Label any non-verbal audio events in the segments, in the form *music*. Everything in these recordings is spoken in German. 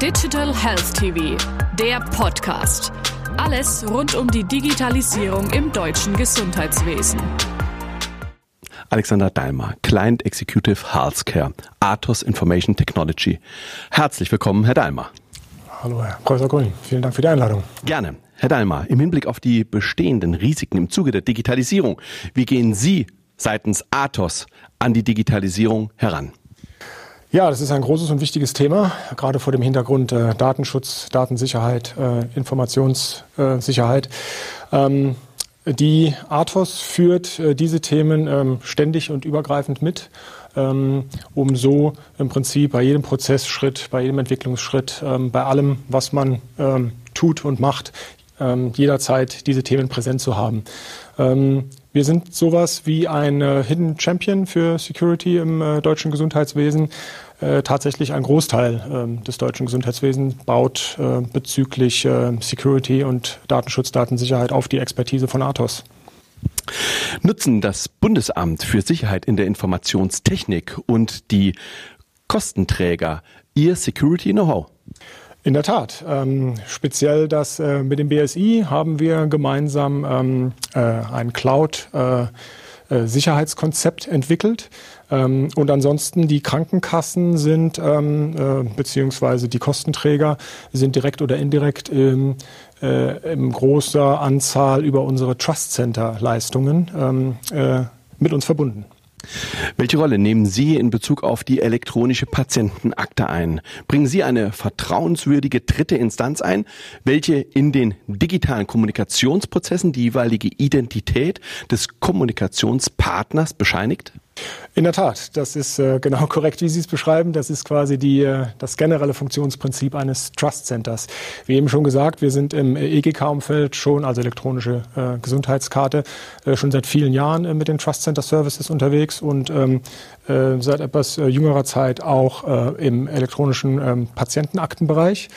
Digital Health TV, der Podcast. Alles rund um die Digitalisierung im deutschen Gesundheitswesen. Alexander Dahlmer, Client Executive Healthcare, Athos Information Technology. Herzlich willkommen, Herr Dahlmer. Hallo, Herr Professor Grün. Vielen Dank für die Einladung. Gerne. Herr Dahlmer, im Hinblick auf die bestehenden Risiken im Zuge der Digitalisierung, wie gehen Sie seitens Athos an die Digitalisierung heran? Ja, das ist ein großes und wichtiges Thema, gerade vor dem Hintergrund äh, Datenschutz, Datensicherheit, äh, Informationssicherheit. Ähm, die Athos führt äh, diese Themen ähm, ständig und übergreifend mit, ähm, um so im Prinzip bei jedem Prozessschritt, bei jedem Entwicklungsschritt, ähm, bei allem, was man ähm, tut und macht, ähm, jederzeit diese Themen präsent zu haben. Wir sind sowas wie ein äh, Hidden Champion für Security im äh, deutschen Gesundheitswesen. Äh, tatsächlich ein Großteil ähm, des deutschen Gesundheitswesens baut äh, bezüglich äh, Security und Datenschutz, Datensicherheit auf die Expertise von Athos. Nutzen das Bundesamt für Sicherheit in der Informationstechnik und die Kostenträger ihr Security Know-how? In der Tat. Ähm, speziell das äh, mit dem BSI haben wir gemeinsam ähm, äh, ein Cloud äh, äh, Sicherheitskonzept entwickelt. Ähm, und ansonsten die Krankenkassen sind ähm, äh, beziehungsweise die Kostenträger sind direkt oder indirekt im, äh, in großer Anzahl über unsere Trust Center Leistungen ähm, äh, mit uns verbunden. Welche Rolle nehmen Sie in Bezug auf die elektronische Patientenakte ein? Bringen Sie eine vertrauenswürdige dritte Instanz ein, welche in den digitalen Kommunikationsprozessen die jeweilige Identität des Kommunikationspartners bescheinigt? In der Tat, das ist äh, genau *laughs* korrekt, wie Sie es beschreiben. Das ist quasi die, äh, das generelle Funktionsprinzip eines Trust Centers. Wie eben schon gesagt, wir sind im EGK-Umfeld schon, also elektronische äh, Gesundheitskarte, schon seit vielen Jahren mit den Trust Center Services unterwegs und ähm, äh, seit etwas jüngerer Zeit auch im elektronischen ähm, Patientenaktenbereich.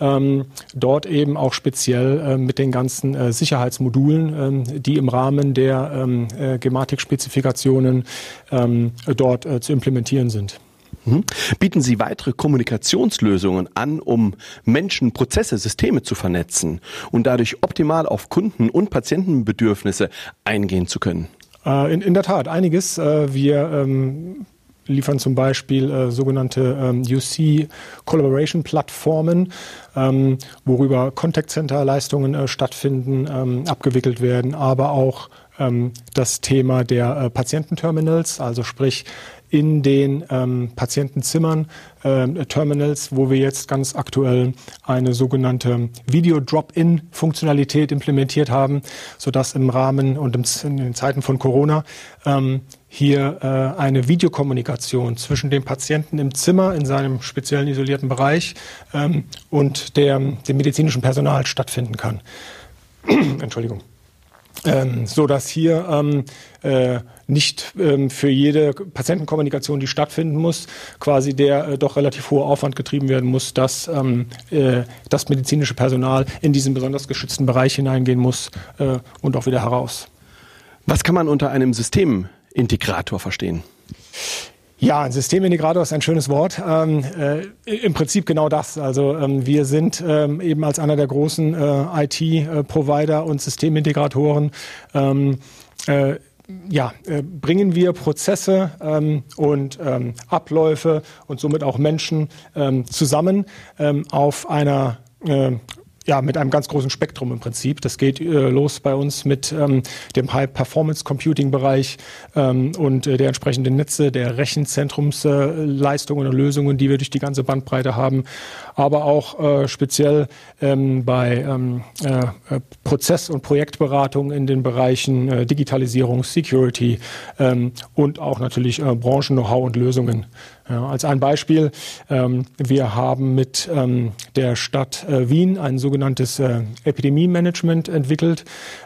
Ähm, dort eben auch speziell mit den ganzen Sicherheitsmodulen, die im Rahmen der Gematik-Spezifikationen ähm, dort äh, zu implementieren sind. Mhm. Bieten Sie weitere Kommunikationslösungen an, um Menschen, Prozesse, Systeme zu vernetzen und dadurch optimal auf Kunden- und Patientenbedürfnisse eingehen zu können? Äh, in, in der Tat, einiges. Äh, wir ähm, liefern zum Beispiel äh, sogenannte ähm, UC Collaboration Plattformen, ähm, worüber Contact Center Leistungen äh, stattfinden, ähm, abgewickelt werden, aber auch ähm, das Thema der äh, Patiententerminals, also sprich in den ähm, Patientenzimmern äh, Terminals, wo wir jetzt ganz aktuell eine sogenannte Video-Drop-In-Funktionalität implementiert haben, sodass im Rahmen und im, in den Zeiten von Corona ähm, hier äh, eine Videokommunikation zwischen dem Patienten im Zimmer in seinem speziellen isolierten Bereich ähm, und der, dem medizinischen Personal stattfinden kann. *clears throat* Entschuldigung ähm, so dass hier ähm, äh, nicht ähm, für jede Patientenkommunikation, die stattfinden muss, quasi der äh, doch relativ hohe Aufwand getrieben werden muss, dass ähm, äh, das medizinische Personal in diesen besonders geschützten Bereich hineingehen muss äh, und auch wieder heraus. Was kann man unter einem Systemintegrator verstehen? Ja, ein Systemintegrator ist ein schönes Wort. Ähm, äh, Im Prinzip genau das. Also ähm, wir sind ähm, eben als einer der großen äh, IT-Provider und Systemintegratoren ähm, äh, ja, äh, bringen wir Prozesse ähm, und ähm, Abläufe und somit auch Menschen ähm, zusammen ähm, auf einer äh, ja, mit einem ganz großen Spektrum im Prinzip. Das geht äh, los bei uns mit ähm, dem High-Performance-Computing-Bereich ähm, und äh, der entsprechenden Netze, der Rechenzentrumsleistungen äh, und Lösungen, die wir durch die ganze Bandbreite haben, aber auch äh, speziell ähm, bei ähm, äh, Prozess- und Projektberatung in den Bereichen äh, Digitalisierung, Security ähm, und auch natürlich Branchen-Know-how und Lösungen. Ja, als ein Beispiel, ähm, wir haben mit ähm, der Stadt äh, Wien ein sogenanntes äh, Epidemie-Management entwickelt,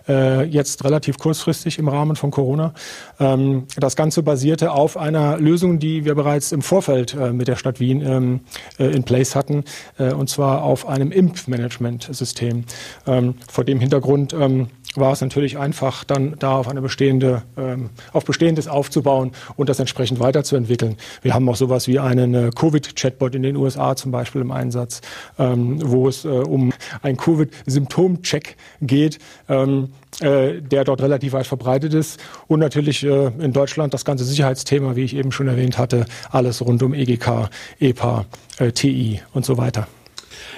äh, jetzt relativ kurzfristig im Rahmen von Corona. Ähm, das Ganze basierte auf einer Lösung, die wir bereits im Vorfeld äh, mit der Stadt Wien ähm, äh, in place hatten, äh, und zwar auf einem Impfmanagement-System. Ähm, vor dem Hintergrund ähm, war es natürlich einfach, dann da auf eine bestehende, ähm, auf Bestehendes aufzubauen und das entsprechend weiterzuentwickeln. Wir haben auch sowas wie einen äh, Covid-Chatbot in den USA zum Beispiel im Einsatz, ähm, wo es äh, um einen Covid-Symptom-Check geht. Ähm, äh, der dort relativ weit verbreitet ist. Und natürlich äh, in Deutschland das ganze Sicherheitsthema, wie ich eben schon erwähnt hatte, alles rund um EGK, EPA, äh, TI und so weiter.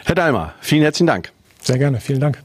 Herr Dahlmer, vielen herzlichen Dank. Sehr gerne, vielen Dank.